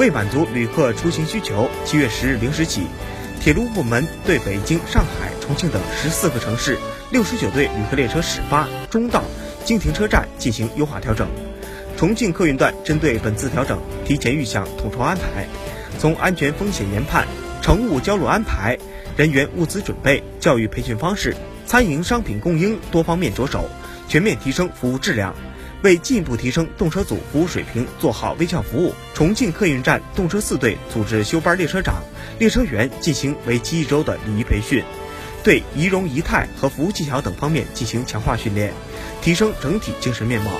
为满足旅客出行需求，七月十日零时起，铁路部门对北京、上海、重庆等十四个城市六十九对旅客列车始发、终到、经停车站进行优化调整。重庆客运段针对本次调整，提前预想统筹安排，从安全风险研判、乘务交路安排、人员物资准备、教育培训方式、餐饮商品供应多方面着手，全面提升服务质量。为进一步提升动车组服务水平，做好微笑服务，重庆客运站动车四队组织休班列车长、列车员进行为期一周的礼仪培训，对仪容仪态和服务技巧等方面进行强化训练，提升整体精神面貌。